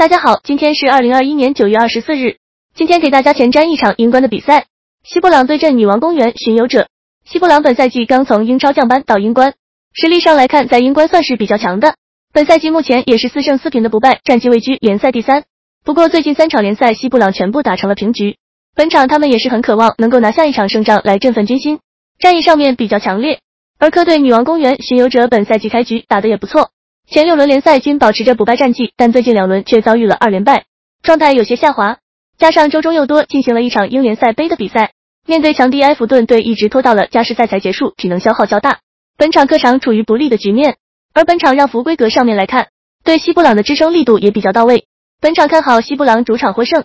大家好，今天是二零二一年九月二十四日。今天给大家前瞻一场英冠的比赛，西布朗对阵女王公园巡游者。西布朗本赛季刚从英超降班到英冠，实力上来看，在英冠算是比较强的。本赛季目前也是四胜四平的不败，战绩位居联赛第三。不过最近三场联赛，西布朗全部打成了平局。本场他们也是很渴望能够拿下一场胜仗来振奋军心，战役上面比较强烈。而客队女王公园巡游者本赛季开局打得也不错。前六轮联赛均保持着不败战绩，但最近两轮却遭遇了二连败，状态有些下滑。加上周中又多进行了一场英联赛杯的比赛，面对强敌埃弗顿队一直拖到了加时赛才结束，体能消耗较大。本场客场处于不利的局面，而本场让服规格上面来看，对西布朗的支撑力度也比较到位。本场看好西布朗主场获胜。